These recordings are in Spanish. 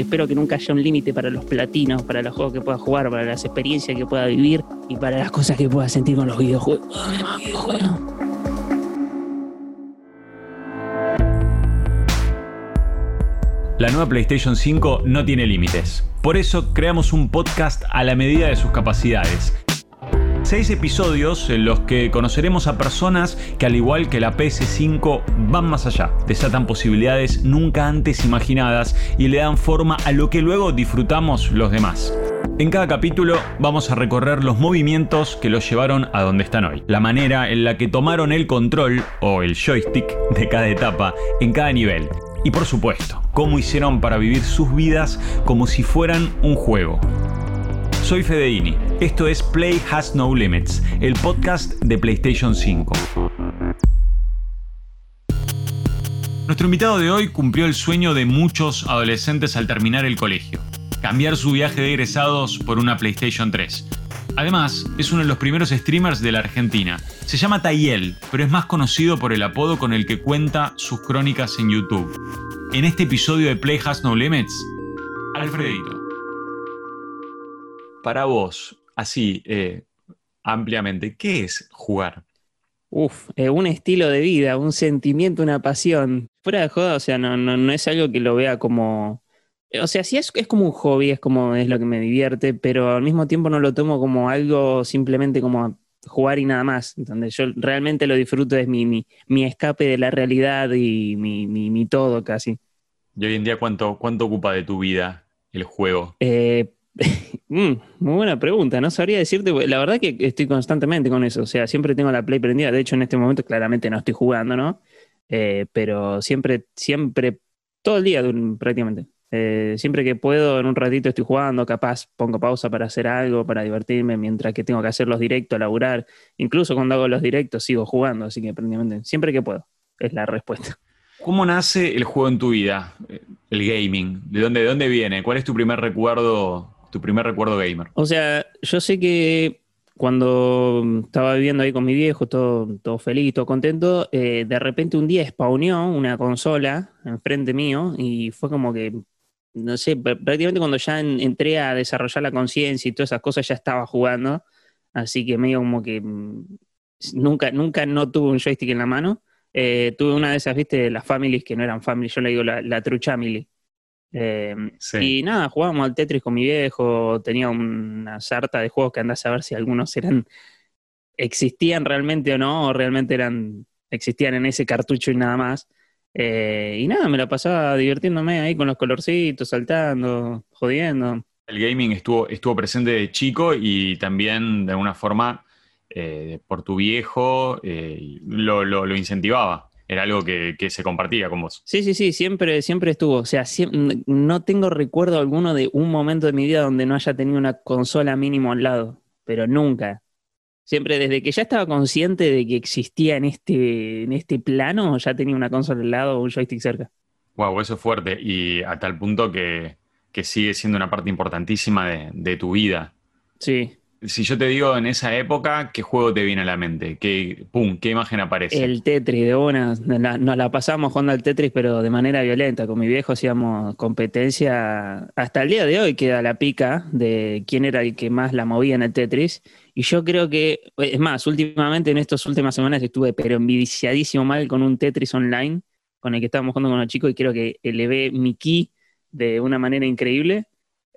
espero que nunca haya un límite para los platinos, para los juegos que pueda jugar, para las experiencias que pueda vivir y para las cosas que pueda sentir con los videojuegos. La nueva PlayStation 5 no tiene límites. Por eso creamos un podcast a la medida de sus capacidades. Seis episodios en los que conoceremos a personas que al igual que la PS5 van más allá, desatan posibilidades nunca antes imaginadas y le dan forma a lo que luego disfrutamos los demás. En cada capítulo vamos a recorrer los movimientos que los llevaron a donde están hoy, la manera en la que tomaron el control o el joystick de cada etapa en cada nivel y por supuesto, cómo hicieron para vivir sus vidas como si fueran un juego. Soy Fedeini, esto es Play Has No Limits, el podcast de PlayStation 5. Nuestro invitado de hoy cumplió el sueño de muchos adolescentes al terminar el colegio, cambiar su viaje de egresados por una PlayStation 3. Además, es uno de los primeros streamers de la Argentina. Se llama Tayel, pero es más conocido por el apodo con el que cuenta sus crónicas en YouTube. En este episodio de Play Has No Limits, Alfredito. Para vos, así, eh, ampliamente, ¿qué es jugar? Uf, eh, un estilo de vida, un sentimiento, una pasión. Fuera de joda, o sea, no, no, no es algo que lo vea como o sea, sí es, es como un hobby, es como es lo que me divierte, pero al mismo tiempo no lo tomo como algo simplemente como jugar y nada más. Donde yo realmente lo disfruto, es mi, mi, mi escape de la realidad y mi, mi, todo casi. ¿Y hoy en día cuánto, cuánto ocupa de tu vida el juego? Eh, mm, muy buena pregunta, no sabría decirte, la verdad que estoy constantemente con eso, o sea, siempre tengo la Play prendida, de hecho en este momento claramente no estoy jugando, ¿no? Eh, pero siempre, siempre, todo el día prácticamente. Eh, siempre que puedo, en un ratito estoy jugando, capaz pongo pausa para hacer algo, para divertirme, mientras que tengo que hacer los directos, laburar. Incluso cuando hago los directos sigo jugando, así que prácticamente siempre que puedo, es la respuesta. ¿Cómo nace el juego en tu vida? El gaming. ¿De dónde, de dónde viene? ¿Cuál es tu primer recuerdo, tu primer recuerdo gamer? O sea, yo sé que cuando estaba viviendo ahí con mi viejo, todo, todo feliz, todo contento, eh, de repente un día spawneó una consola enfrente mío y fue como que no sé, prácticamente cuando ya entré a desarrollar la conciencia y todas esas cosas ya estaba jugando, así que medio como que mm, nunca, nunca no tuve un joystick en la mano. Eh, tuve una de esas, viste, las families que no eran families, yo le digo la, la true family. Eh, y nada, jugábamos al Tetris con mi viejo, tenía una sarta de juegos que andás a ver si algunos eran existían realmente o no, o realmente eran existían en ese cartucho y nada más. Eh, y nada, me la pasaba divirtiéndome ahí con los colorcitos, saltando, jodiendo. El gaming estuvo, estuvo presente de chico y también de alguna forma eh, por tu viejo eh, lo, incentivaba. Era algo que, se compartía con vos. Sí, sí, sí, siempre, siempre estuvo. O sea, no tengo recuerdo alguno de un momento de mi vida donde no haya tenido una consola mínimo al lado, pero nunca. Siempre desde que ya estaba consciente de que existía en este, en este plano, ya tenía una consola al lado o un joystick cerca. Wow, eso es fuerte. Y a tal punto que, sigue siendo una parte importantísima de, tu vida. Sí. Si yo te digo en esa época, ¿qué juego te viene a la mente? ¿Qué, pum, ¿qué imagen aparece? El Tetris, de una. Nos la, pasamos jugando al Tetris, pero de manera violenta. Con mi viejo hacíamos competencia. Hasta el día de hoy queda la pica de quién era el que más la movía en el Tetris. Y yo creo que, es más, últimamente en estas últimas semanas estuve pero enviciadísimo mal con un Tetris online con el que estábamos jugando con los chicos y creo que elevé mi ki de una manera increíble.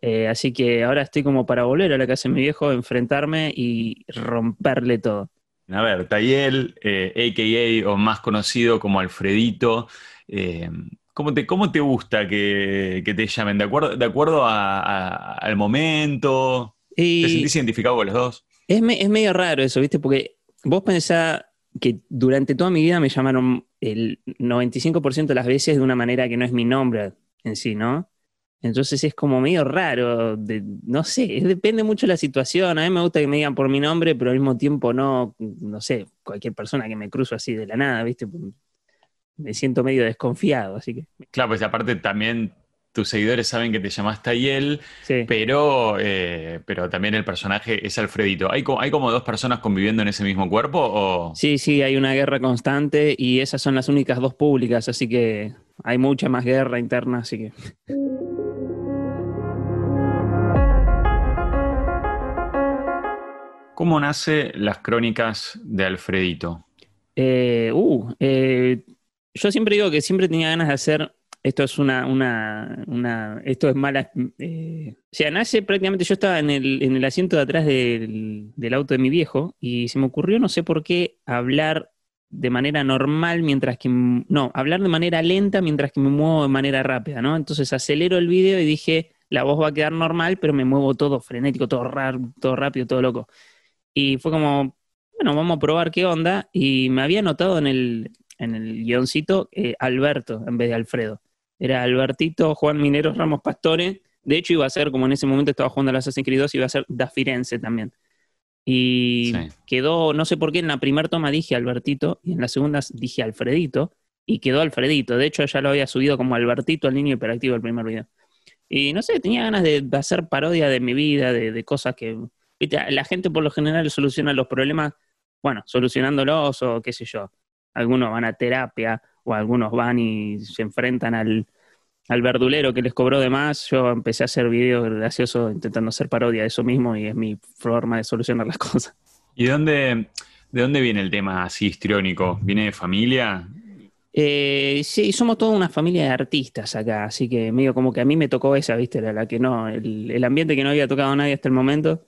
Eh, así que ahora estoy como para volver a la casa de mi viejo, enfrentarme y romperle todo. A ver, Tayel, eh, a.k.a. o más conocido como Alfredito, eh, ¿cómo, te, ¿cómo te gusta que, te llamen? ¿De acuerdo, de acuerdo al momento? ¿Te sentís identificado con los dos? Es, medio raro eso, ¿viste? Porque vos pensás que durante toda mi vida me llamaron el 95% de las veces de una manera que no es mi nombre en sí, ¿no? Entonces es como medio raro, no sé, depende mucho de la situación. A mí me gusta que me digan por mi nombre, pero al mismo tiempo no, no sé, cualquier persona que me cruzo así de la nada, ¿viste? Me siento medio desconfiado, así que. Claro, pues aparte también tus seguidores saben que te llamas Tayel, pero, eh, pero también el personaje es Alfredito. ¿Hay, ¿Hay como dos personas conviviendo en ese mismo cuerpo? O? Sí, sí, hay una guerra constante y esas son las únicas dos públicas, así que hay mucha más guerra interna, así que... ¿Cómo nace las crónicas de Alfredito? Eh, uh, eh, yo siempre digo que siempre tenía ganas de hacer. Esto es una. una, una esto es mala. eh, o sea, nace prácticamente. Yo estaba en el, en el asiento de atrás del, del auto de mi viejo y se me ocurrió, no sé por qué, hablar de manera normal mientras que. No, hablar de manera lenta mientras que me muevo de manera rápida, ¿no? Entonces acelero el video y dije, la voz va a quedar normal, pero me muevo todo frenético, todo raro, todo rápido, todo loco. Y fue como, bueno, vamos a probar qué onda. Y me había notado en el, en el guioncito eh, Alberto en vez de Alfredo. Era Albertito Juan Mineros Ramos Pastore. De hecho, iba a ser, como en ese momento estaba jugando a Assassin's Creed 2, iba a ser Da Firenze también. Y Sí. quedó, no sé por qué, en la primera toma dije Albertito y en la segunda dije Alfredito y quedó Alfredito. De hecho, ya lo había subido como Albertito al niño hiperactivo el primer video. Y no sé, tenía ganas de, de hacer parodia de mi vida, de, de cosas que. La gente por lo general soluciona los problemas, bueno, solucionándolos o qué sé yo. Algunos van a terapia o algunos van y se enfrentan al, al verdulero que les cobró de más. Yo empecé a hacer videos graciosos intentando hacer parodia de eso mismo y es mi forma de solucionar las cosas. ¿Y de dónde, de dónde viene el tema así histriónico? ¿Viene de familia? Eh, sí, somos toda una familia de artistas acá, así que medio como que a mí me tocó esa, ¿viste? La, la que no, el, el ambiente que no había tocado nadie hasta el momento.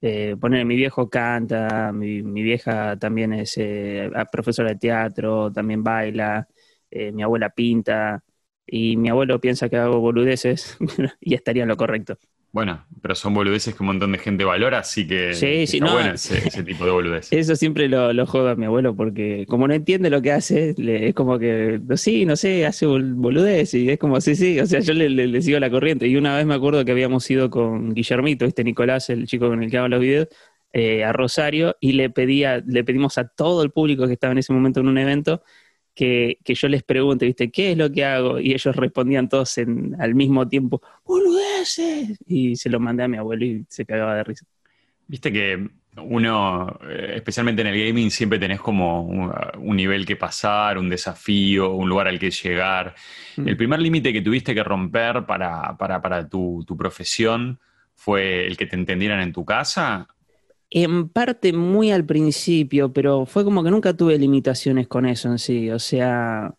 Eh, poner, mi viejo canta, mi, mi vieja también es eh, profesora de teatro, también baila, eh, mi abuela pinta, y mi abuelo piensa que hago boludeces y estaría en lo correcto. Bueno, pero son boludeces que un montón de gente valora, así que Sí, sí, no, bueno ese, ese tipo de boludeces. Eso siempre lo, lo jodo a mi abuelo porque como no entiende lo que hace, le- es como que, sí, no sé, hace bol- boludez y es como, sí, sí, o sea, yo le, le- le sigo la corriente. Y una vez me acuerdo que habíamos ido con Guillermito, este Nicolás, el chico con el que hago los videos, eh, a Rosario y le pedía, le pedimos a todo el público que estaba en ese momento en un evento que, que yo les pregunte, ¿viste? ¿Qué es lo que hago? Y ellos respondían todos en, al mismo tiempo, boludeces. Y se lo mandé a mi abuelo y se cagaba de risa. Viste que uno, eh, especialmente en el gaming, siempre tenés como un, un nivel que pasar, un desafío, un lugar al que llegar. Mm. El primer límite que tuviste que romper para, para, para tu, tu profesión fue el que te entendieran en tu casa. En parte muy al principio, pero fue como que nunca tuve limitaciones con eso en sí. O sea,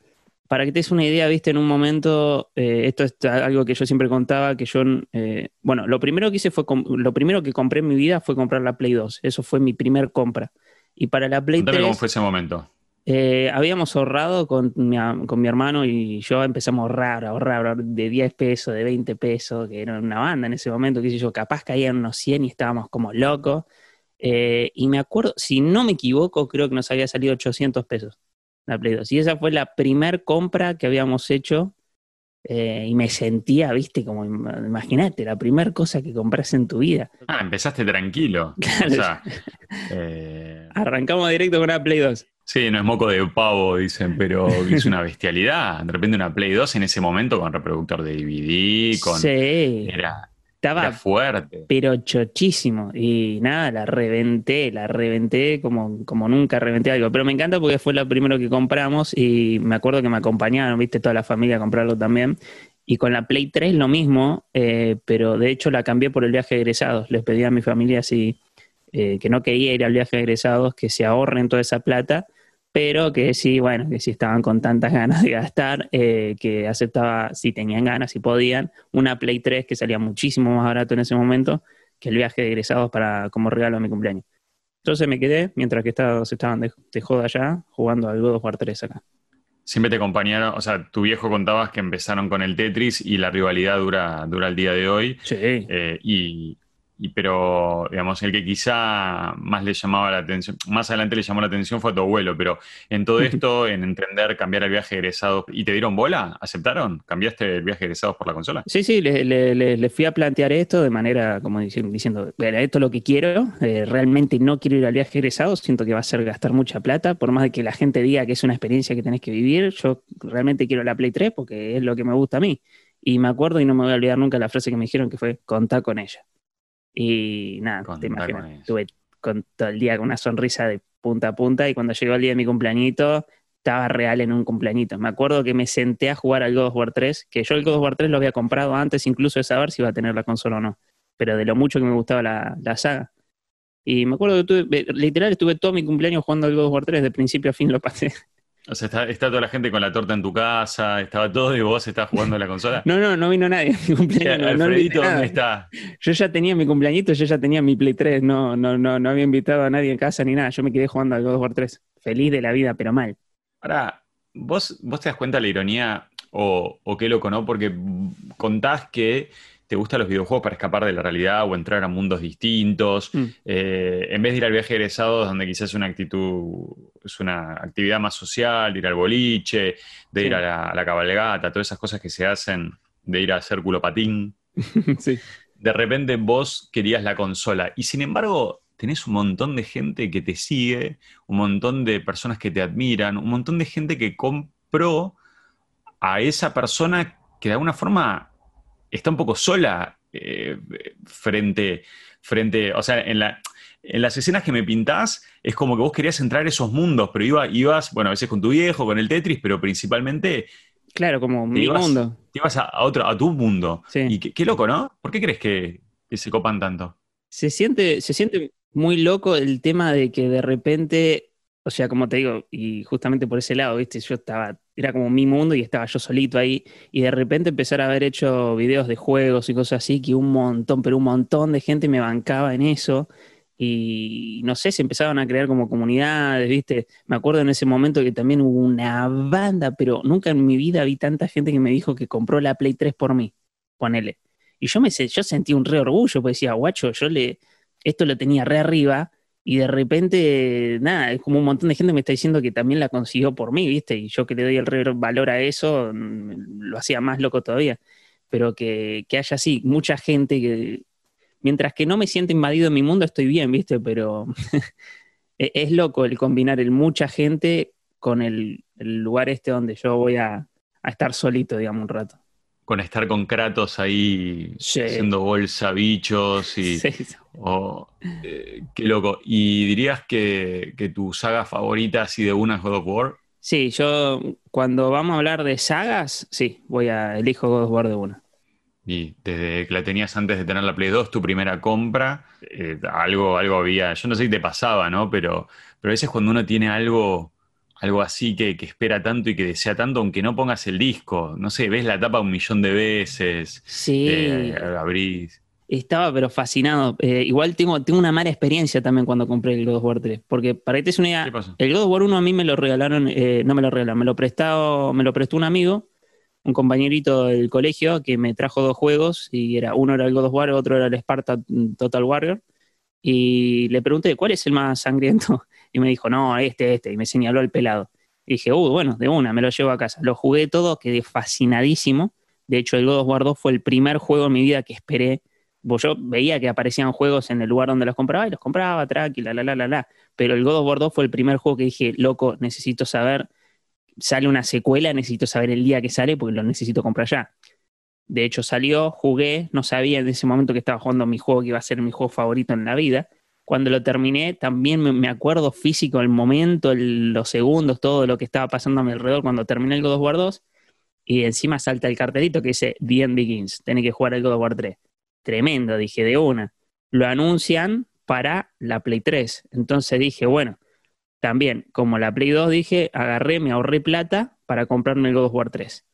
para que te des una idea, viste, en un momento, eh, esto es algo que yo siempre contaba, que yo, eh, bueno, lo primero que hice fue, lo primero que compré en mi vida fue comprar la Play 2. Eso fue mi primer compra. Y para la Play Contame 3, cómo fue ese momento. eh, habíamos ahorrado con mi, con mi hermano y yo empezamos a ahorrar, a ahorrar, a ahorrar de 10 pesos, de 20 pesos, que era una banda en ese momento, qué sé yo, capaz caían unos 100 y estábamos como locos. Eh, y me acuerdo, si no me equivoco, creo que nos había salido 800 pesos la Play 2. Y esa fue la primer compra que habíamos hecho eh, y me sentía, viste, como im- imagínate, la primera cosa que compras en tu vida. Ah, empezaste tranquilo. Claro. O sea, eh, Arrancamos directo con una Play 2. sí, no es moco de pavo, dicen, pero es una bestialidad. De repente una Play 2 en ese momento con reproductor de DVD, con... Sí, Era, estaba era fuerte. pero chochísimo. Y nada, la reventé, la reventé como, como nunca reventé algo. Pero me encanta porque fue lo primero que compramos y me acuerdo que me acompañaron, viste, toda la familia a comprarlo también. Y con la Play 3 lo mismo, eh, pero de hecho la cambié por el viaje de egresados. Les pedí a mi familia si, eh, que no quería ir al viaje de egresados, que se ahorren toda esa plata, pero que sí, bueno, que si estaban con tantas ganas de gastar, eh, que aceptaba, si tenían ganas, si podían, una Play 3 que salía muchísimo más barato en ese momento que el viaje de egresados para, como regalo a mi cumpleaños. Entonces me quedé, mientras que estaban, estaban de, de joda allá, jugando al God of War 3 acá. Siempre te acompañaron, o sea, tu viejo contabas que empezaron con el Tetris y la rivalidad dura, dura el día de hoy. Sí. Eh, y, y- pero, digamos, el que quizá más le llamaba la atención, más adelante le llamó la atención fue a tu abuelo, pero en todo esto, en entender, cambiar el viaje de egresados, ¿y te dieron bola? ¿Aceptaron? ¿Cambiaste el viaje de egresados por la consola? Sí, sí, le, le- le- le fui a plantear esto de manera, como diciendo, diciendo "Bueno, esto es lo que quiero, eh, realmente no quiero ir al viaje egresado, siento que va a ser gastar mucha plata, por más de que la gente diga que es una experiencia que tenés que vivir, yo realmente quiero la Play 3 porque es lo que me gusta a mí. Y me acuerdo y no me voy a olvidar nunca la frase que me dijeron que fue, contá con ella. Y nada, te imaginas, estuve con todo el día con una sonrisa de punta a punta y cuando llegó el día de mi cumpleañito estaba real en un cumpleañito. Me acuerdo que me senté a jugar al God of War 3, que yo el God of War 3 lo había comprado antes incluso de saber si iba a tener la consola o no, pero de lo mucho que me gustaba la, la saga. Y me acuerdo que tuve, literal estuve todo mi cumpleaños jugando al God of War 3, de principio a fin lo pasé. O sea, está, toda la gente con la torta en tu casa, estaba todo y vos estás jugando a la consola. No, no, no vino nadie a mi cumpleaños. Alfredito, ¿dónde está? Yo ya tenía mi cumpleañito, yo ya tenía mi Play 3, no, no, no, no había invitado a nadie en casa ni nada. Yo me quedé jugando al God of War 3. Feliz de la vida, pero mal. Ahora, vos, vos te das cuenta de la ironía o, o qué loco, ¿no? Porque contás que te gustan los videojuegos para escapar de la realidad o entrar a mundos distintos, mm. eh, en vez de ir al viaje egresado, donde quizás es una actitud, es una actividad más social, de ir al boliche, de ir a la, cabalgata, todas esas cosas que se hacen, de ir a hacer culopatín. sí. De repente vos querías la consola y sin embargo tenés un montón de gente que te sigue, un montón de personas que te admiran, un montón de gente que compró a esa persona que de alguna forma está un poco sola eh, frente, frente, o sea, en, la, en las escenas que me pintás es como que vos querías entrar a esos mundos, pero iba, ibas, bueno, a veces con tu viejo, con el Tetris, pero principalmente... Claro, como mi mundo. Te ibas a, otro, a tu mundo. Y qué, loco, ¿no? ¿Por qué crees que, que, se copan tanto? Se siente, se siente muy loco el tema de que de repente, o sea, como te digo, y justamente por ese lado, viste, yo estaba era como mi mundo y estaba yo solito ahí. Y de repente empezar a haber hecho videos de juegos y cosas así, que un montón, pero un montón de gente me bancaba en eso. Y no sé, se empezaban a crear como comunidades, ¿viste? Me acuerdo en ese momento que también hubo una banda, pero nunca en mi vida vi tanta gente que me dijo que compró la Play 3 por mí. Ponele. Y yo me yo sentí un re orgullo, pues decía, guacho, yo le, esto lo tenía re arriba y de repente, nada, es como un montón de gente me está diciendo que también la consiguió por mí, ¿viste? Y yo que le doy el valor a eso, mm, lo hacía más loco todavía. Pero que, haya así, mucha gente que, mientras que no me siente invadido en mi mundo, estoy bien, ¿viste? Pero e-, es loco el combinar el mucha gente con el, lugar este donde yo voy a, a estar solito, digamos, un rato con estar con Kratos ahí haciendo bolsa, bichos y. Eh, qué loco. ¿Y dirías que, tu saga favorita así de una es God of War? Sí, yo cuando vamos a hablar de sagas, sí, voy a elijo God of War de una. Y desde que la tenías antes de tener la Play 2, tu primera compra, eh, algo, algo había, yo no sé si te pasaba, ¿no? Pero, pero a veces cuando uno tiene algo algo así que, espera tanto y que desea tanto, aunque no pongas el disco. No sé, ves la tapa un millón de veces. Sí. Eh, abrís. Estaba pero fascinado. Eh, igual tengo, tengo una mala experiencia también cuando compré el God of War 3. Porque para que te des una idea, el God of War 1 a mí me lo regalaron, eh, no me lo regalaron, me lo, prestado, me lo prestó un amigo, un compañerito del colegio que me trajo dos juegos y era uno era el God of War, otro era el Sparta Total Warrior. Y le pregunté, ¿cuál es el más sangriento? Y me dijo, no, este, este, y me señaló el pelado. Y dije, uh, bueno, de una, me lo llevo a casa. Lo jugué todo, quedé fascinadísimo. De hecho, el God of War 2 fue el primer juego en mi vida que esperé. yo veía que aparecían juegos en el lugar donde los compraba y los compraba, tranquila, la, la, la, la. Pero el God of War 2 fue el primer juego que dije, loco, necesito saber, sale una secuela, necesito saber el día que sale porque lo necesito comprar ya. De hecho, salió, jugué, no sabía en ese momento que estaba jugando mi juego que iba a ser mi juego favorito en la vida cuando lo terminé, también me, acuerdo físico el momento, los segundos, todo lo que estaba pasando a mi alrededor cuando terminé el God of War 2. Y encima salta el cartelito que dice The End Begins, tenés que jugar el God of War 3. Tremendo, dije, de una. Lo anuncian para la Play 3. Entonces dije, bueno, también, como la Play 2, dije, agarré, me ahorré plata para comprarme el God of War 3.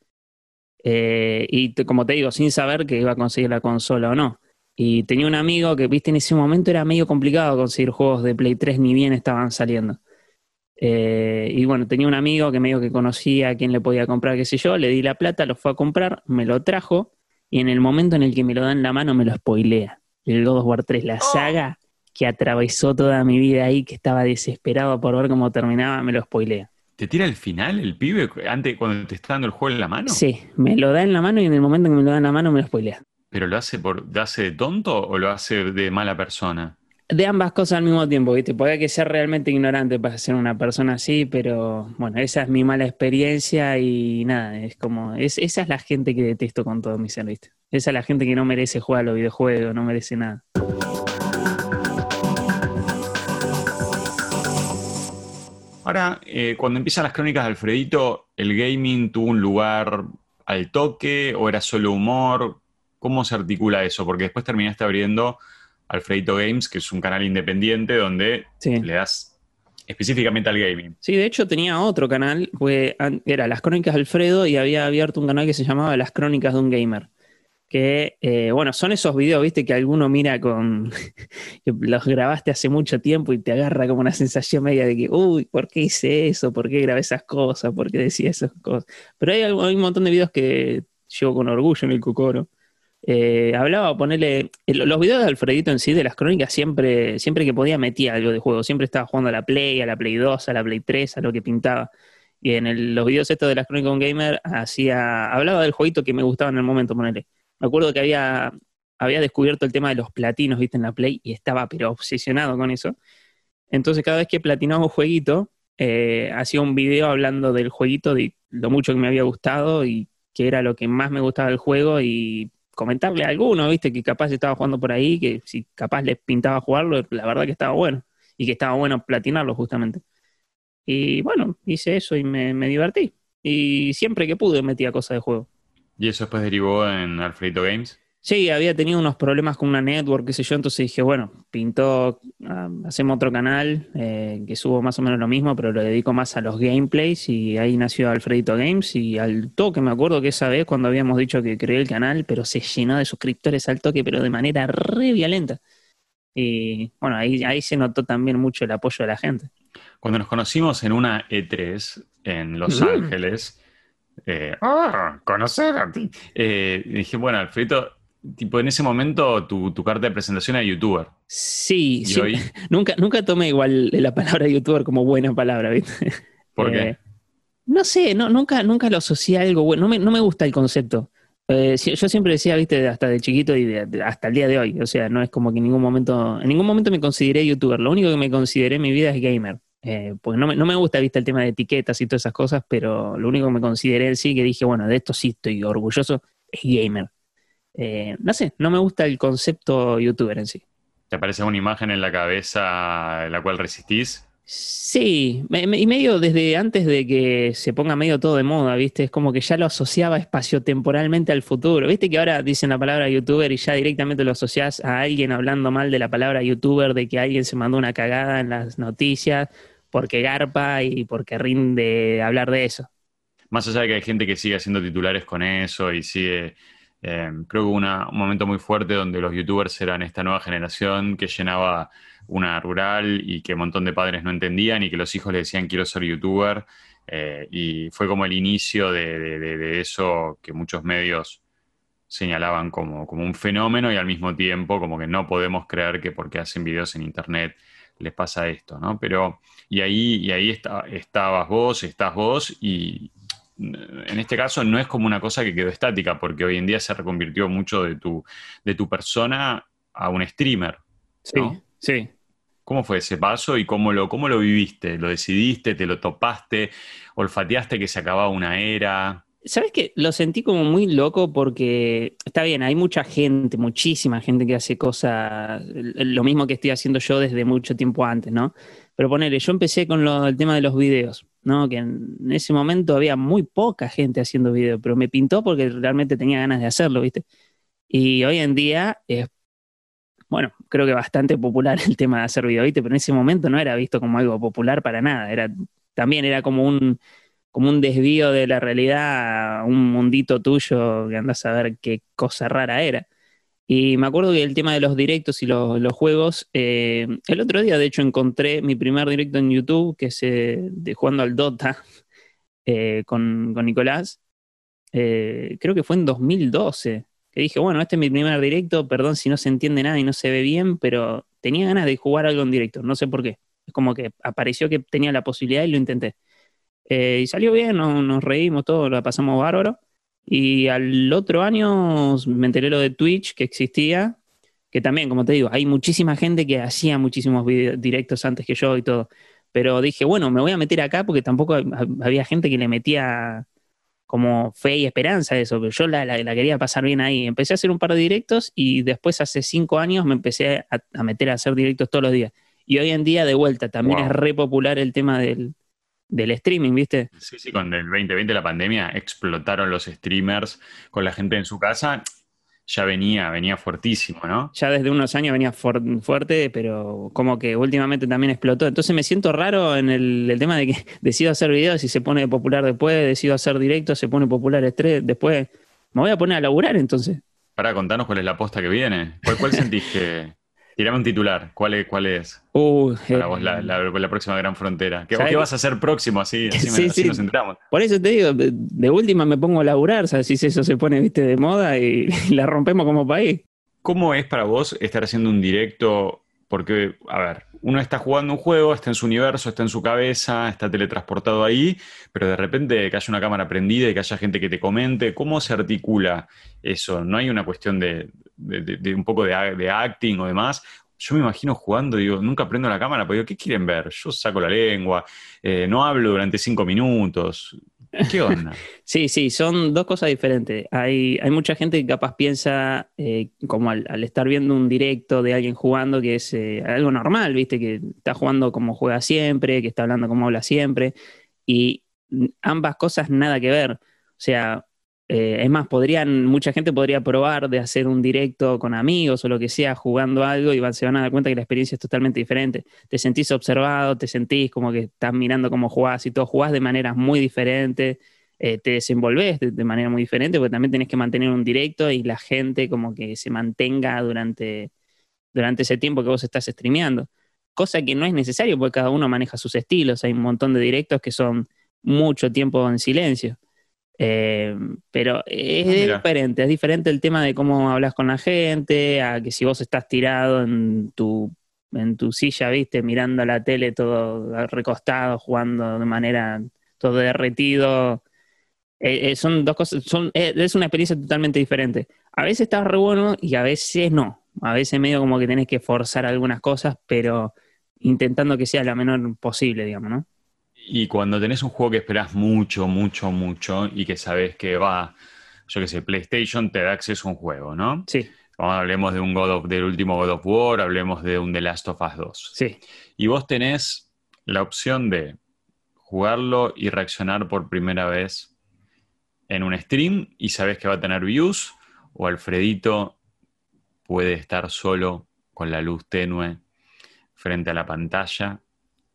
Eh, y como te digo, sin saber que iba a conseguir la consola o no. Y tenía un amigo que, viste, en ese momento era medio complicado conseguir juegos de Play 3, ni bien estaban saliendo. Eh, y bueno, tenía un amigo que medio que conocía a quien le podía comprar, qué sé yo, le di la plata, lo fue a comprar, me lo trajo, y en el momento en el que me lo da en la mano me lo spoilea. El God of War 3, la oh. saga que atravesó toda mi vida ahí, que estaba desesperado por ver cómo terminaba, me lo spoilea. ¿Te tira el final el pibe antes cuando te está dando el juego en la mano? Sí, me lo da en la mano y en el momento que me lo da en la mano me lo spoilea. ¿Pero lo hace por, lo hace de tonto o lo hace de mala persona? De ambas cosas al mismo tiempo, ¿viste? Puede que sea realmente ignorante para ser una persona así, pero bueno, esa es mi mala experiencia y nada, es como, es, esa es la gente que detesto con todo mi ser, ¿viste? Esa es la gente que no merece jugar a los videojuegos, no merece nada. Ahora, eh, cuando empiezan las crónicas de Alfredito, ¿el gaming tuvo un lugar al toque o era solo humor? ¿Cómo se articula eso? Porque después terminaste abriendo Alfredito Games, que es un canal independiente donde le das específicamente al gaming. Sí, de hecho tenía otro canal, era Las Crónicas de Alfredo y había abierto un canal que se llamaba Las Crónicas de un Gamer. Que, eh, bueno, son esos videos, viste, que alguno mira con. los grabaste hace mucho tiempo y te agarra como una sensación media de que, uy, ¿por qué hice eso? ¿Por qué grabé esas cosas? ¿Por qué decía esas cosas? Pero hay, hay un montón de videos que llevo con orgullo en el Cucoro. Eh, hablaba, ponerle. Los videos de Alfredito en sí, de las crónicas, siempre, siempre que podía metía algo de juego. Siempre estaba jugando a la Play, a la Play 2, a la Play 3, a lo que pintaba. Y en los videos estos de las crónicas con Gamer, hacía, hablaba del jueguito que me gustaba en el momento, ponerle. Me acuerdo que había, había descubierto el tema de los platinos, viste, en la Play, y estaba pero obsesionado con eso. Entonces, cada vez que platinaba un jueguito, eh, hacía un video hablando del jueguito, de lo mucho que me había gustado y que era lo que más me gustaba del juego y comentarle a alguno, viste, que capaz estaba jugando por ahí, que si capaz les pintaba jugarlo, la verdad que estaba bueno. Y que estaba bueno platinarlo justamente. Y bueno, hice eso y me, divertí. Y siempre que pude metía cosas de juego. ¿Y eso después derivó en Alfredito Games? Sí, había tenido unos problemas con una network, qué sé yo, entonces dije, bueno, pintó, ah, hacemos otro canal eh, que subo más o menos lo mismo, pero lo dedico más a los gameplays y ahí nació Alfredito Games y al toque, me acuerdo que esa vez cuando habíamos dicho que creé el canal, pero se llenó de suscriptores al toque, pero de manera re violenta. Y bueno, ahí, ahí se notó también mucho el apoyo de la gente. Cuando nos conocimos en una E3 en Los mm. Ángeles, eh, ah, conocer a ti. Eh, dije, bueno, Alfredito, tipo, en ese momento tu, carta de presentación era youtuber. Sí, sí. nunca, nunca tomé igual la palabra youtuber como buena palabra, ¿viste? ¿Por qué? Eh, no sé, no, nunca, nunca lo asocié a algo bueno. No me, no me gusta el concepto. Eh, yo siempre decía, viste, hasta de chiquito y hasta el día de hoy. O sea, no es como que en ningún momento, en ningún momento me consideré youtuber. Lo único que me consideré en mi vida es gamer. Eh, porque no me, no me, gusta, viste, el tema de etiquetas y todas esas cosas, pero lo único que me consideré en sí, que dije, bueno, de esto sí estoy orgulloso, es gamer. Eh, no sé, no me gusta el concepto youtuber en sí. ¿Te aparece una imagen en la cabeza la cual resistís? Sí, y medio desde antes de que se ponga medio todo de moda, ¿viste? Es como que ya lo asociaba espaciotemporalmente al futuro. ¿Viste que ahora dicen la palabra youtuber y ya directamente lo asociás a alguien hablando mal de la palabra youtuber, de que alguien se mandó una cagada en las noticias porque garpa y porque rinde hablar de eso? Más allá de que hay gente que sigue haciendo titulares con eso y sigue eh, creo que hubo un momento muy fuerte donde los youtubers eran esta nueva generación que llenaba una rural y que un montón de padres no entendían y que los hijos le decían quiero ser youtuber. Eh, y fue como el inicio de, eso que muchos medios señalaban como, como, un fenómeno y al mismo tiempo como que no podemos creer que porque hacen videos en internet les pasa esto, ¿no? Pero, y ahí, y ahí estabas vos, estás vos y, en este caso no es como una cosa que quedó estática, porque hoy en día se reconvirtió mucho de tu, de tu persona a un streamer. Sí, sí. ¿Cómo fue ese paso y cómo lo, cómo lo viviste? ¿Lo decidiste? ¿Te lo topaste? ¿Olfateaste que se acababa una era? ¿Sabes qué? Lo sentí como muy loco porque está bien, hay mucha gente, muchísima gente que hace cosas, lo mismo que estoy haciendo yo desde mucho tiempo antes, ¿no? Pero ponele, yo empecé con el tema de los videos. ¿No? Que en ese momento había muy poca gente haciendo video, pero me pintó porque realmente tenía ganas de hacerlo, ¿viste? Y hoy en día es, bueno, creo que bastante popular el tema de hacer video, ¿viste? Pero en ese momento no era visto como algo popular para nada, era, también era como un, como un desvío de la realidad, un mundito tuyo que andas a ver qué cosa rara era. Y me acuerdo que el tema de los directos y los, juegos, eh, el otro día de hecho encontré mi primer directo en YouTube, que es eh, de jugando al Dota eh, con, Nicolás, creo que fue en 2012, que dije, bueno, este es mi primer directo, perdón si no se entiende nada y no se ve bien, pero tenía ganas de jugar algo en directo, no sé por qué. Es como que apareció que tenía la posibilidad y lo intenté. y salió bien, nos, reímos todo, lo pasamos bárbaro. Y al otro año me enteré lo de Twitch que existía, que también, como te digo, hay muchísima gente que hacía muchísimos directos antes que yo y todo. Pero dije, bueno, me voy a meter acá porque tampoco había gente que le metía como fe y esperanza a eso, pero yo la, quería pasar bien ahí. Empecé a hacer un par de directos y después hace cinco años me empecé a, meter a hacer directos todos los días. Y hoy en día, de vuelta, también es re popular el tema del, del streaming, ¿viste? Sí, sí, con el 2020 la pandemia explotaron los streamers con la gente en su casa. ya venía, venía fuertísimo, ¿no? Ya desde unos años venía fuerte, pero como que últimamente también explotó. Entonces me siento raro en el, tema de que decido hacer videos y se pone popular después, decido hacer directos, se pone popular estrés, después me voy a poner a laburar entonces. Para contarnos cuál es la posta que viene. ¿Cuál, cuál sentís que, Tirame un titular. ¿Cuál es? Cuál es uh, para vos la, la, próxima gran frontera? ¿Qué, ¿qué vas a hacer próximo? Así, así, nos entramos. Por eso te digo, de, última me pongo a laburar, ¿sabes? Si eso se pone viste de moda y, la rompemos como país. ¿Cómo es para vos estar haciendo un directo? Porque, a ver, uno está jugando un juego, está en su universo, está en su cabeza, está teletransportado ahí, pero de repente que haya una cámara prendida y que haya gente que te comente, ¿cómo se articula eso? ¿No hay una cuestión de, un poco de, acting o demás, yo me imagino jugando, digo, nunca prendo la cámara, pero digo, ¿qué quieren ver? Yo saco la lengua, eh, no hablo durante cinco minutos. Sí, sí, son dos cosas diferentes. Hay, hay mucha gente que capaz piensa, eh, como al, estar viendo un directo de alguien jugando, que es eh, algo normal, ¿viste? Que está jugando como juega siempre, que está hablando como habla siempre, y ambas cosas nada que ver. O sea, eh, es más, podrían, mucha gente podría probar de hacer un directo con amigos o lo que sea, jugando algo y se van a dar cuenta que la experiencia es totalmente diferente. Te sentís observado, te sentís como que estás mirando cómo jugás y todo, jugás de maneras muy diferentes, eh, te desenvolves de, manera muy diferente porque también tenés que mantener un directo y la gente como que se mantenga durante, durante ese tiempo que vos estás streameando. Cosa que no es necesario porque cada uno maneja sus estilos. Hay un montón de directos que son mucho tiempo en silencio. Eh, pero es ah, diferente, es diferente el tema de cómo hablas con la gente, a que si vos estás tirado en tu, en tu silla, viste, mirando la tele todo recostado, jugando de manera todo derretido. Eh, eh, son dos cosas, son, es una experiencia totalmente diferente. A veces estás re bueno y a veces no. A veces medio como que tenés que forzar algunas cosas, pero intentando que sea la menor posible, digamos, ¿no? Y cuando tenés un juego que esperás mucho, mucho, mucho y que sabes que va, yo qué sé, PlayStation te da acceso a un juego, ¿no? Sí. hablemos de un God of, del último God of War, hablemos de un The Last of Us 2. Sí. Y vos tenés la opción de jugarlo y reaccionar por primera vez en un stream y sabes que va a tener views, o Alfredito puede estar solo con la luz tenue frente a la pantalla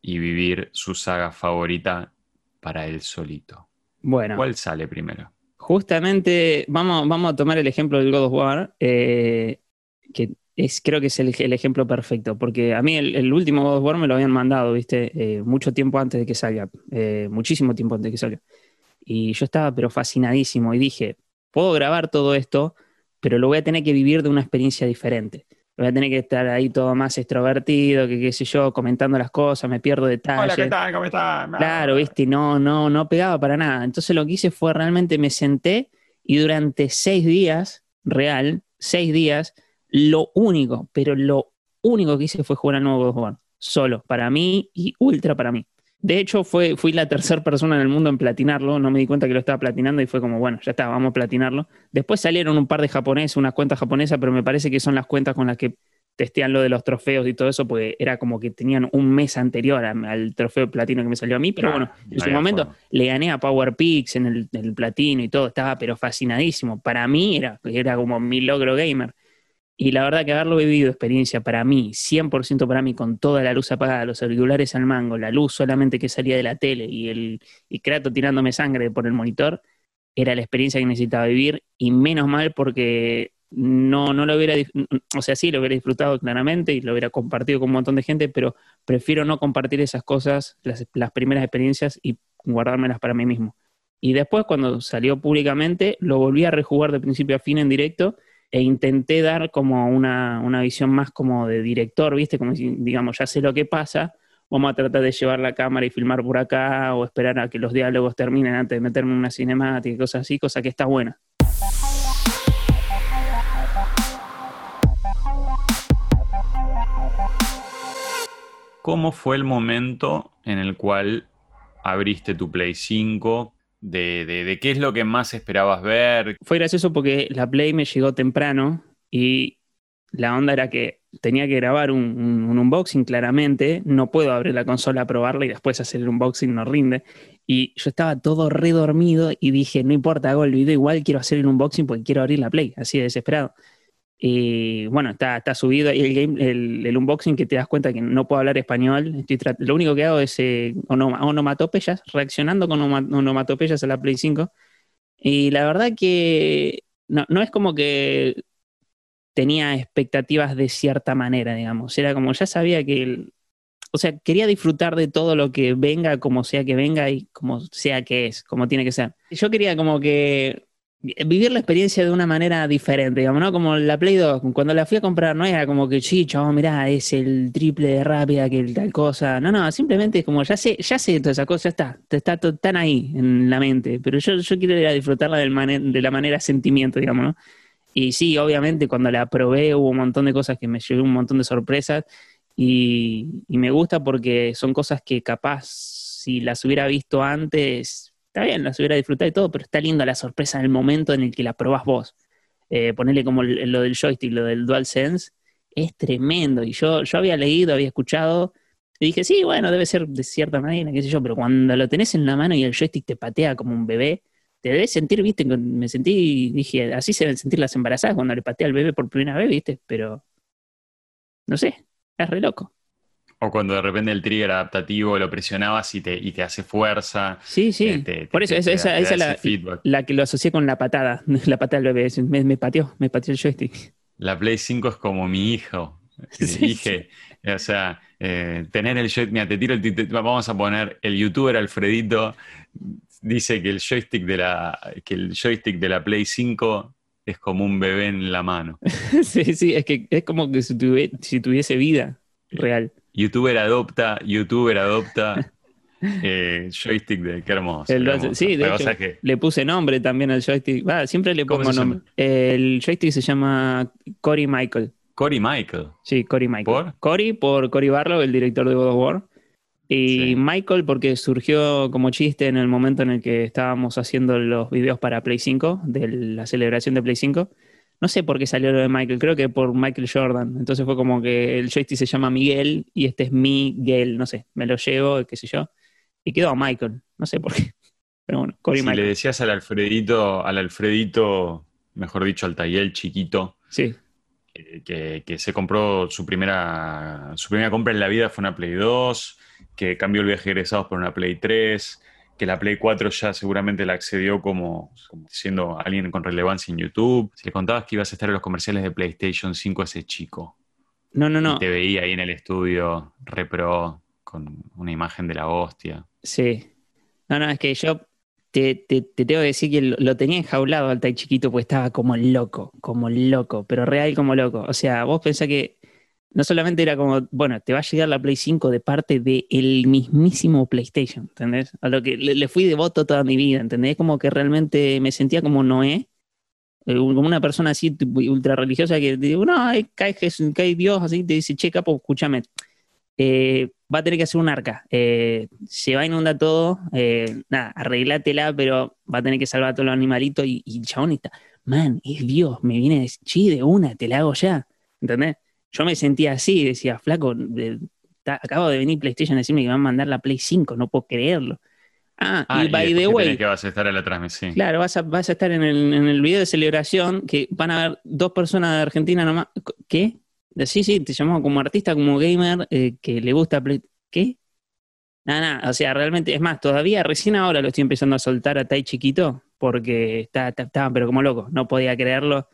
y vivir su saga favorita para él solito. Bueno. ¿Cuál sale primero? Justamente, vamos, vamos a tomar el ejemplo del God of War, eh, que es, creo que es el, ejemplo perfecto, porque a mí el, último God of War me lo habían mandado, viste, eh, mucho tiempo antes de que salga, eh, muchísimo tiempo antes de que salga. Y yo estaba pero fascinadísimo y dije, puedo grabar todo esto, pero lo voy a tener que vivir de una experiencia diferente voy a tener que estar ahí todo más extrovertido, que qué sé yo, comentando las cosas, me pierdo detalles. Hola, ¿qué tal? ¿Cómo estás? Claro, viste, no, no, no pegaba para nada. Entonces lo que hice fue realmente me senté y durante seis días, real, seis días, lo único, pero lo único que hice fue jugar al nuevo God of War. Solo, para mí y ultra para mí. De hecho, fue, fui la tercera persona en el mundo en platinarlo, no me di cuenta que lo estaba platinando y fue como, bueno, ya está, vamos a platinarlo. Después salieron un par de japoneses, unas cuentas japonesas, pero me parece que son las cuentas con las que testean lo de los trofeos y todo eso, porque era como que tenían un mes anterior al trofeo platino que me salió a mí, pero bueno, en su momento le gané a PowerPix en el, en el, platino y todo, estaba pero fascinadísimo. Para mí era, era como mi logro gamer. Y la verdad que haberlo vivido experiencia para mí, 100% para mí, con toda la luz apagada, los auriculares al mango, la luz solamente que salía de la tele y el y Kratos tirándome sangre por el monitor, era la experiencia que necesitaba vivir y menos mal porque no, no lo hubiera, o sea, sí lo hubiera disfrutado claramente y lo hubiera compartido con un montón de gente, pero prefiero no compartir esas cosas, las, las primeras experiencias y guardármelas para mí mismo. Y después cuando salió públicamente, lo volví a rejugar de principio a fin en directo e intenté dar como una, visión más como de director, ¿viste? Como si, digamos, ya sé lo que pasa, vamos a tratar de llevar la cámara y filmar por acá o esperar a que los diálogos terminen antes de meterme en una cinemática y cosas así, cosa que está buena. ¿Cómo fue el momento en el cual abriste tu Play 5? De, qué es lo que más esperabas ver. Fue gracioso porque la Play me llegó temprano y la onda era que tenía que grabar un, unboxing claramente, no puedo abrir la consola probarla y después hacer el unboxing no rinde. Y yo estaba todo redormido y dije, no importa, hago el video igual, quiero hacer el unboxing porque quiero abrir la Play, así de desesperado. Y bueno, está, está subido ahí el, game, el, unboxing que te das cuenta que no puedo hablar español. Estoy lo único que hago es eh, onomatopeyas, reaccionando con onomatopeyas a la Play 5. Y la verdad que no, no es como que tenía expectativas de cierta manera, digamos. Era como ya sabía que, o sea, quería disfrutar de todo lo que venga, como sea que venga y como sea que es, como tiene que ser. Yo quería como que vivir la experiencia de una manera diferente, digamos, ¿no? Como la Play 2, cuando la fui a comprar no era como que, sí, chavo, mirá, es el triple de rápida que tal cosa. No, no, simplemente es como, ya sé, ya sé toda esa cosa, ya está, está tan ahí en la mente, pero yo, yo quiero ir a disfrutarla de la manera sentimiento, digamos, ¿no? Y sí, obviamente cuando la probé hubo un montón de cosas que me llevé un montón de sorpresas y, y me gusta porque son cosas que capaz si las hubiera visto antes está bien, las hubiera disfrutado y todo, pero está lindo la sorpresa en el momento en el que la probás vos. Eh, ponerle como lo del joystick, lo del DualSense, es tremendo. Y yo, yo había leído, había escuchado, y dije, sí, bueno, debe ser de cierta manera, qué sé yo, pero cuando lo tenés en la mano y el joystick te patea como un bebé, te debes sentir, viste, me sentí, dije, así se deben sentir las embarazadas cuando le patea al bebé por primera vez, viste, pero no sé, es re loco. O cuando de repente el trigger adaptativo lo presionabas y te, y te hace fuerza. Sí, sí. Eh, Por eso, esa, es la, la, que lo asocié con la patada, la patada del bebé. Me, me, pateó, me pateó el joystick. La Play 5 es como mi hijo. dije, o sea, eh, tener el joystick, mira, te tiro el, vamos a poner el youtuber Alfredito dice que el joystick de la que el joystick de la Play 5 es como un bebé en la mano. sí, sí, es que es como que si tuviese vida real. YouTuber adopta, YouTuber adopta eh, joystick de qué hermoso. sí, de hecho, le puse nombre también al joystick. siempre le pongo nombre. El joystick se llama Cory Michael. Cory Michael. Sí, Cory Michael. ¿Por? Cory por Cory Barlow, el director de God of War. Y Michael porque surgió como chiste en el momento en el que estábamos haciendo los videos para Play 5, de la celebración de Play 5. No sé por qué salió lo de Michael, creo que por Michael Jordan. Entonces fue como que el joystick se llama Miguel y este es Miguel, no sé, me lo llevo, qué sé yo. Y quedó Michael, no sé por qué. Pero bueno, Corey si le decías al Alfredito, al Alfredito, mejor dicho, al Tayel chiquito, sí. que, que, se compró su primera, su primera compra en la vida fue una Play 2, que cambió el viaje de egresados por una Play 3, que la Play 4 ya seguramente la accedió como, siendo alguien con relevancia en YouTube. Si le contabas que ibas a estar en los comerciales de PlayStation 5 ese chico. No, no, no. te veía ahí en el estudio, repro, con una imagen de la hostia. Sí. No, no, es que yo te, te, tengo que decir que lo, tenía enjaulado al Tai chiquito porque estaba como loco, como loco, pero real como loco. O sea, vos pensás que no solamente era como, bueno, te va a llegar la Play 5 de parte del mismísimo PlayStation, ¿entendés? A lo que le, fui devoto toda mi vida, ¿entendés? Como que realmente me sentía como Noé, eh, como una persona así ultra religiosa que digo, no, cae, Jesús, cae Dios, así, te dice, che, capo, escúchame, eh, va a tener que hacer un arca, eh, se va a inundar todo, nada, arreglátela, pero va a tener que salvar a todos los animalitos y, y chabón está, man, es Dios, me viene a decir, chi, de una, te la hago ya, ¿entendés? Yo me sentía así, decía, flaco, acabo de venir PlayStation a decirme que me van a mandar la Play 5, no puedo creerlo. Ah, y ah, by the way. Que vas a estar en la transmisión. Claro, vas a, vas a estar en el, en el, video de celebración que van a haber dos personas de Argentina nomás. ¿Qué? Sí, sí, te llamamos como artista, como gamer, eh, que le gusta Play. ¿Qué? Nada, nada, o sea, realmente, es más, todavía recién ahora lo estoy empezando a soltar a Tai chiquito, porque estaba, pero como loco, no podía creerlo.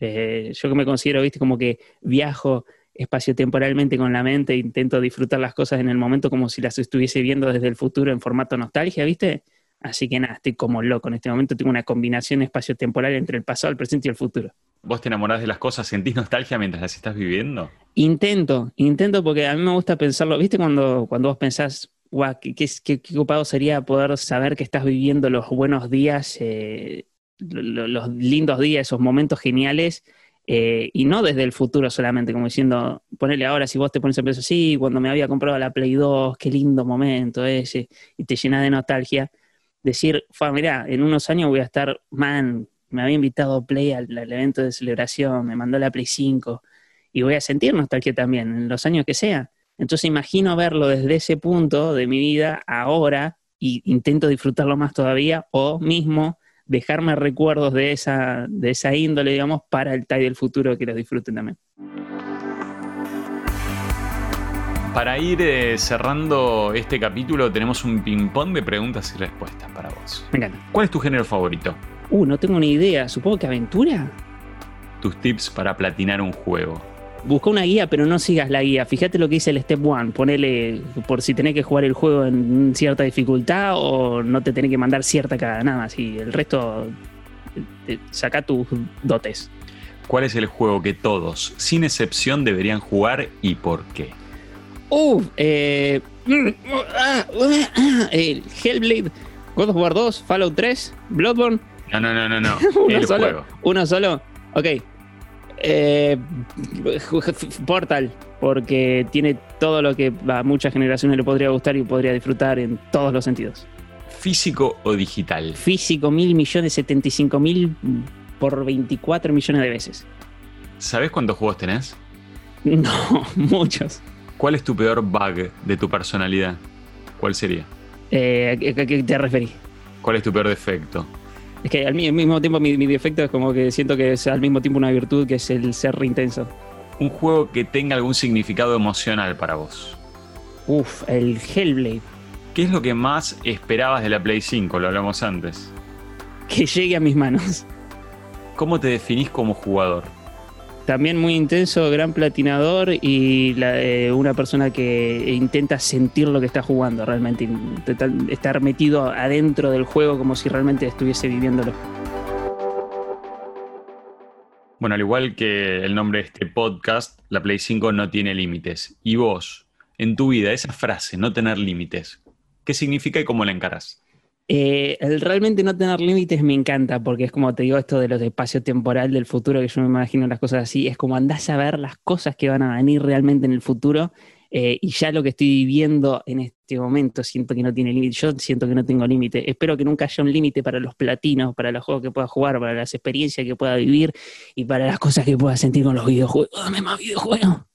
Eh, yo que me considero, viste, como que viajo espacio-temporalmente con la mente, intento disfrutar las cosas en el momento como si las estuviese viendo desde el futuro en formato nostalgia, ¿viste? Así que nada, estoy como loco. En este momento tengo una combinación espacio-temporal entre el pasado, el presente y el futuro. ¿Vos te enamorás de las cosas? ¿Sentís nostalgia mientras las estás viviendo? Intento, intento porque a mí me gusta pensarlo. ¿Viste cuando, cuando vos pensás, guau, qué, qué, ocupado sería poder saber que estás viviendo los buenos días eh, los lindos días, esos momentos geniales, eh, y no desde el futuro solamente, como diciendo, ponele ahora, si vos te pones a pensar, sí, cuando me había comprado la Play 2, qué lindo momento ese, y te llena de nostalgia, decir, fue, mirá, en unos años voy a estar, man, me había invitado Play al, al, evento de celebración, me mandó la Play 5, y voy a sentir nostalgia también, en los años que sea. Entonces imagino verlo desde ese punto de mi vida, ahora, y intento disfrutarlo más todavía, o mismo dejarme recuerdos de esa, de esa índole, digamos, para el TAI del futuro que los disfruten también. Para ir eh, cerrando este capítulo, tenemos un ping-pong de preguntas y respuestas para vos. Me encanta. ¿Cuál es tu género favorito? Uh, no tengo ni idea. Supongo que aventura. Tus tips para platinar un juego. Busca una guía, pero no sigas la guía. Fíjate lo que dice el Step One. Ponele por si tenés que jugar el juego en cierta dificultad o no te tenés que mandar cierta cada nada más. Y el resto, eh, saca tus dotes. ¿Cuál es el juego que todos, sin excepción, deberían jugar y por qué? Uh, eh, mm, ah, ah, el Hellblade, God of War 2, Fallout 3, Bloodborne. No, no, no, no, no. uno el solo. juego. Uno solo. Ok. Eh, Portal, porque tiene todo lo que a muchas generaciones le podría gustar y podría disfrutar en todos los sentidos. ¿Físico o digital? Físico, mil millones, 75 mil por 24 millones de veces. ¿Sabes cuántos juegos tenés? No, muchos. ¿Cuál es tu peor bug de tu personalidad? ¿Cuál sería? Eh, ¿a, qué te referís? ¿Cuál es tu peor defecto? Es que al mi- al mismo tiempo mi, mi defecto es como que siento que es al mismo tiempo una virtud que es el ser intenso. Un juego que tenga algún significado emocional para vos. Uf, el Hellblade. ¿Qué es lo que más esperabas de la Play 5? Lo hablamos antes. Que llegue a mis manos. ¿Cómo te definís como jugador? También muy intenso, gran platinador y eh, una persona que intenta sentir lo que está jugando realmente. intentar Estar metido adentro del juego como si realmente estuviese viviéndolo. Bueno, al igual que el nombre de este podcast, la Play 5 no tiene límites. Y vos, en tu vida, esa frase, no tener límites, ¿qué significa y cómo la encarás? Eh, el realmente no tener límites me encanta porque es como te digo esto de los espacio temporal del futuro que yo me imagino las cosas así es como andás a ver las cosas que van a venir realmente en el futuro eh, y ya lo que estoy viviendo en este momento siento que no tiene límite yo siento que no tengo límite. Espero que nunca haya un límite para los platinos para los juegos que pueda jugar para las experiencias que pueda vivir y para las cosas que pueda sentir con los videojuegos. Dame más videojuegos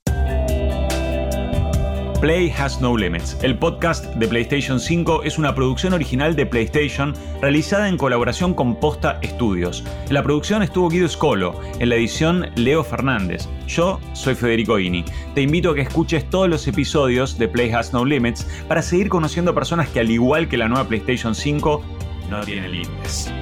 Play Has No Limits. El podcast de PlayStation 5 es una producción original de PlayStation realizada en colaboración con Posta Studios. La producción estuvo Guido Scolo, en la edición Leo Fernández. Yo soy Federico Ini. Te invito a que escuches todos los episodios de Play Has No Limits para seguir conociendo personas que al igual que la nueva PlayStation 5 no tienen límites.